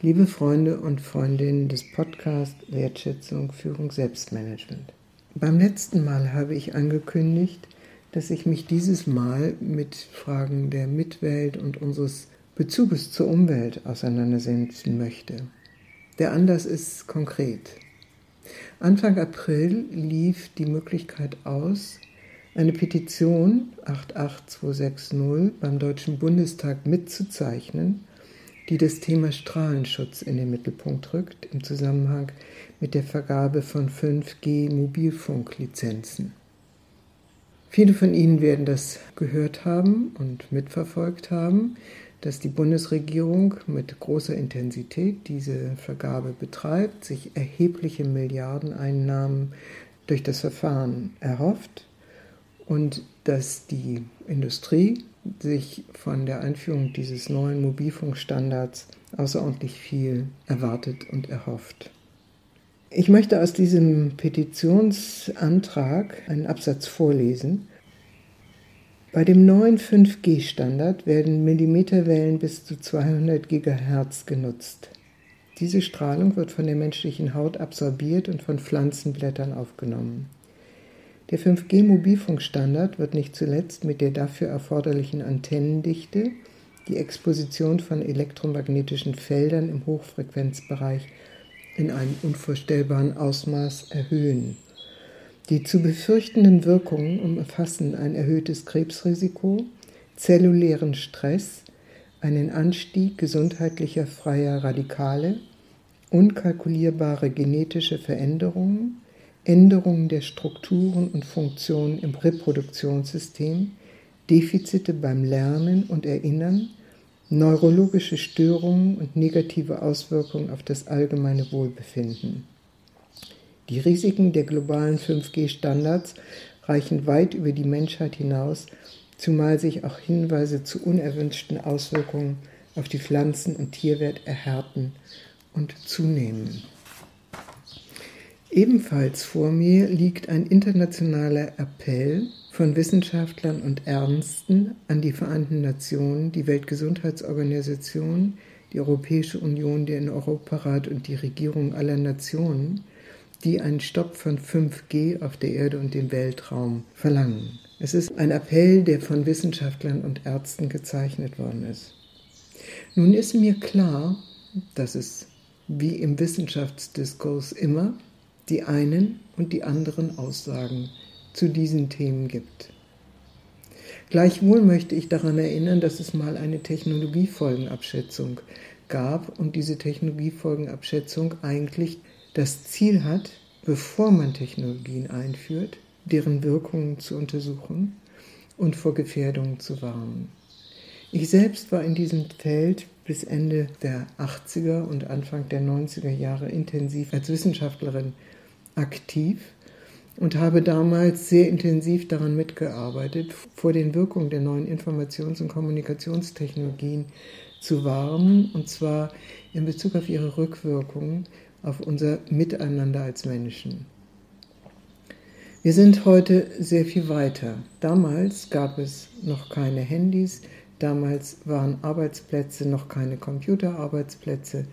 Liebe Freunde und Freundinnen des Podcasts Wertschätzung, Führung, Selbstmanagement. Beim letzten Mal habe ich angekündigt, dass ich mich dieses Mal mit Fragen der Mitwelt und unseres Bezuges zur Umwelt auseinandersetzen möchte. Der Anlass ist konkret. Anfang April lief die Möglichkeit aus, eine Petition 88260 beim Deutschen Bundestag mitzuzeichnen die das Thema Strahlenschutz in den Mittelpunkt rückt im Zusammenhang mit der Vergabe von 5G Mobilfunklizenzen. Viele von Ihnen werden das gehört haben und mitverfolgt haben, dass die Bundesregierung mit großer Intensität diese Vergabe betreibt, sich erhebliche Milliardeneinnahmen durch das Verfahren erhofft und dass die Industrie sich von der Einführung dieses neuen Mobilfunkstandards außerordentlich viel erwartet und erhofft. Ich möchte aus diesem Petitionsantrag einen Absatz vorlesen. Bei dem neuen 5G-Standard werden Millimeterwellen bis zu 200 GHz genutzt. Diese Strahlung wird von der menschlichen Haut absorbiert und von Pflanzenblättern aufgenommen. Der 5G-Mobilfunkstandard wird nicht zuletzt mit der dafür erforderlichen Antennendichte die Exposition von elektromagnetischen Feldern im Hochfrequenzbereich in einem unvorstellbaren Ausmaß erhöhen. Die zu befürchtenden Wirkungen umfassen ein erhöhtes Krebsrisiko, zellulären Stress, einen Anstieg gesundheitlicher freier Radikale, unkalkulierbare genetische Veränderungen, Änderungen der Strukturen und Funktionen im Reproduktionssystem, Defizite beim Lernen und Erinnern, neurologische Störungen und negative Auswirkungen auf das allgemeine Wohlbefinden. Die Risiken der globalen 5G-Standards reichen weit über die Menschheit hinaus, zumal sich auch Hinweise zu unerwünschten Auswirkungen auf die Pflanzen- und Tierwelt erhärten und zunehmen. Ebenfalls vor mir liegt ein internationaler Appell von Wissenschaftlern und Ernsten an die Vereinten Nationen, die Weltgesundheitsorganisation, die Europäische Union, den Europarat und die Regierungen aller Nationen, die einen Stopp von 5G auf der Erde und dem Weltraum verlangen. Es ist ein Appell, der von Wissenschaftlern und Ärzten gezeichnet worden ist. Nun ist mir klar, dass es wie im Wissenschaftsdiskurs immer die einen und die anderen Aussagen zu diesen Themen gibt. Gleichwohl möchte ich daran erinnern, dass es mal eine Technologiefolgenabschätzung gab und diese Technologiefolgenabschätzung eigentlich das Ziel hat, bevor man Technologien einführt, deren Wirkungen zu untersuchen und vor Gefährdungen zu warnen. Ich selbst war in diesem Feld bis Ende der 80er und Anfang der 90er Jahre intensiv als Wissenschaftlerin aktiv und habe damals sehr intensiv daran mitgearbeitet, vor den Wirkungen der neuen Informations- und Kommunikationstechnologien zu warnen, und zwar in Bezug auf ihre Rückwirkungen auf unser Miteinander als Menschen. Wir sind heute sehr viel weiter. Damals gab es noch keine Handys, damals waren Arbeitsplätze noch keine Computerarbeitsplätze,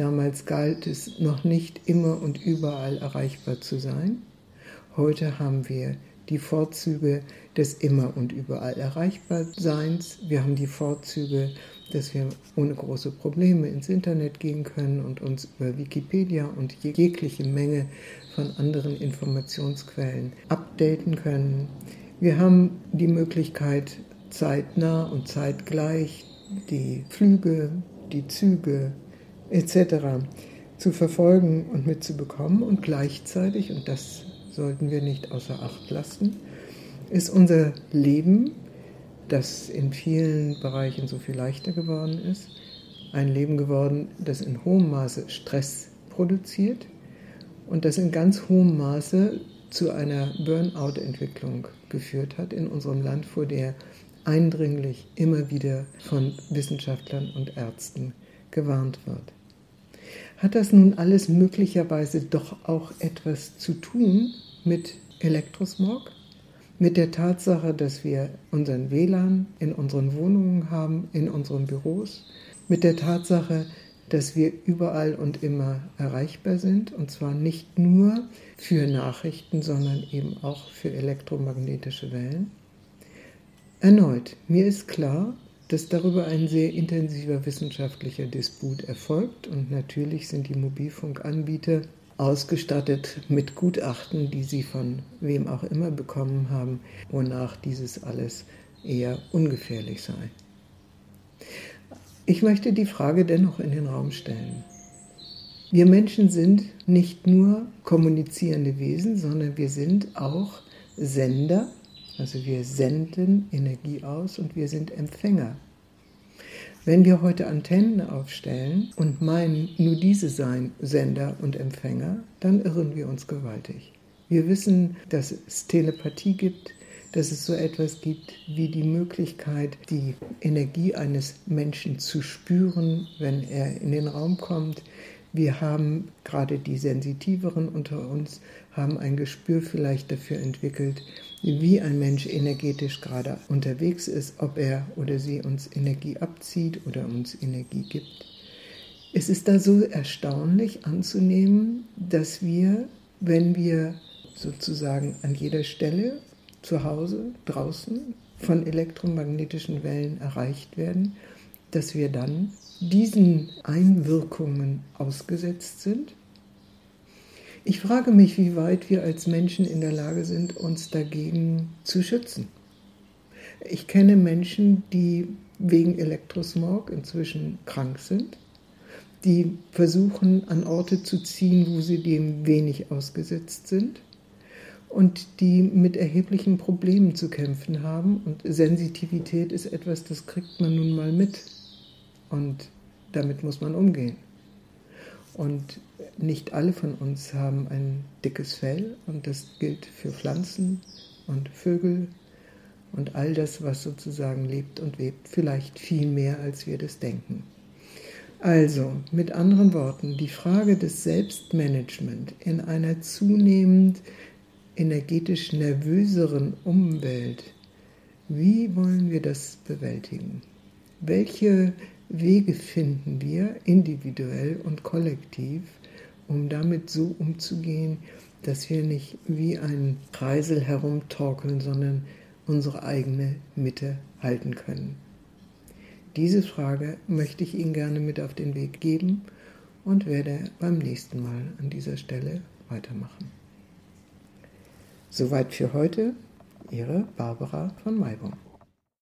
Damals galt es noch nicht immer und überall erreichbar zu sein. Heute haben wir die Vorzüge des immer und überall erreichbar Seins. Wir haben die Vorzüge, dass wir ohne große Probleme ins Internet gehen können und uns über Wikipedia und jegliche Menge von anderen Informationsquellen updaten können. Wir haben die Möglichkeit, zeitnah und zeitgleich die Flüge, die Züge, etc. zu verfolgen und mitzubekommen. Und gleichzeitig, und das sollten wir nicht außer Acht lassen, ist unser Leben, das in vielen Bereichen so viel leichter geworden ist, ein Leben geworden, das in hohem Maße Stress produziert und das in ganz hohem Maße zu einer Burnout-Entwicklung geführt hat in unserem Land, vor der eindringlich immer wieder von Wissenschaftlern und Ärzten gewarnt wird. Hat das nun alles möglicherweise doch auch etwas zu tun mit Elektrosmog? Mit der Tatsache, dass wir unseren WLAN in unseren Wohnungen haben, in unseren Büros? Mit der Tatsache, dass wir überall und immer erreichbar sind, und zwar nicht nur für Nachrichten, sondern eben auch für elektromagnetische Wellen. Erneut, mir ist klar, dass darüber ein sehr intensiver wissenschaftlicher Disput erfolgt und natürlich sind die Mobilfunkanbieter ausgestattet mit Gutachten, die sie von wem auch immer bekommen haben, wonach dieses alles eher ungefährlich sei. Ich möchte die Frage dennoch in den Raum stellen. Wir Menschen sind nicht nur kommunizierende Wesen, sondern wir sind auch Sender also wir senden Energie aus und wir sind Empfänger. Wenn wir heute Antennen aufstellen und meinen, nur diese seien Sender und Empfänger, dann irren wir uns gewaltig. Wir wissen, dass es Telepathie gibt, dass es so etwas gibt wie die Möglichkeit, die Energie eines Menschen zu spüren, wenn er in den Raum kommt. Wir haben gerade die Sensitiveren unter uns, haben ein Gespür vielleicht dafür entwickelt, wie ein Mensch energetisch gerade unterwegs ist, ob er oder sie uns Energie abzieht oder uns Energie gibt. Es ist da so erstaunlich anzunehmen, dass wir, wenn wir sozusagen an jeder Stelle zu Hause, draußen von elektromagnetischen Wellen erreicht werden, dass wir dann diesen Einwirkungen ausgesetzt sind ich frage mich, wie weit wir als Menschen in der Lage sind, uns dagegen zu schützen. Ich kenne Menschen, die wegen Elektrosmog inzwischen krank sind, die versuchen, an Orte zu ziehen, wo sie dem wenig ausgesetzt sind und die mit erheblichen Problemen zu kämpfen haben. Und Sensitivität ist etwas, das kriegt man nun mal mit. Und damit muss man umgehen. Und nicht alle von uns haben ein dickes Fell und das gilt für Pflanzen und Vögel und all das, was sozusagen lebt und webt, vielleicht viel mehr, als wir das denken. Also, mit anderen Worten, die Frage des Selbstmanagement in einer zunehmend energetisch nervöseren Umwelt, wie wollen wir das bewältigen? Welche Wege finden wir individuell und kollektiv, um damit so umzugehen, dass wir nicht wie ein Kreisel herumtorkeln, sondern unsere eigene Mitte halten können. Diese Frage möchte ich Ihnen gerne mit auf den Weg geben und werde beim nächsten Mal an dieser Stelle weitermachen. Soweit für heute, Ihre Barbara von Maibung.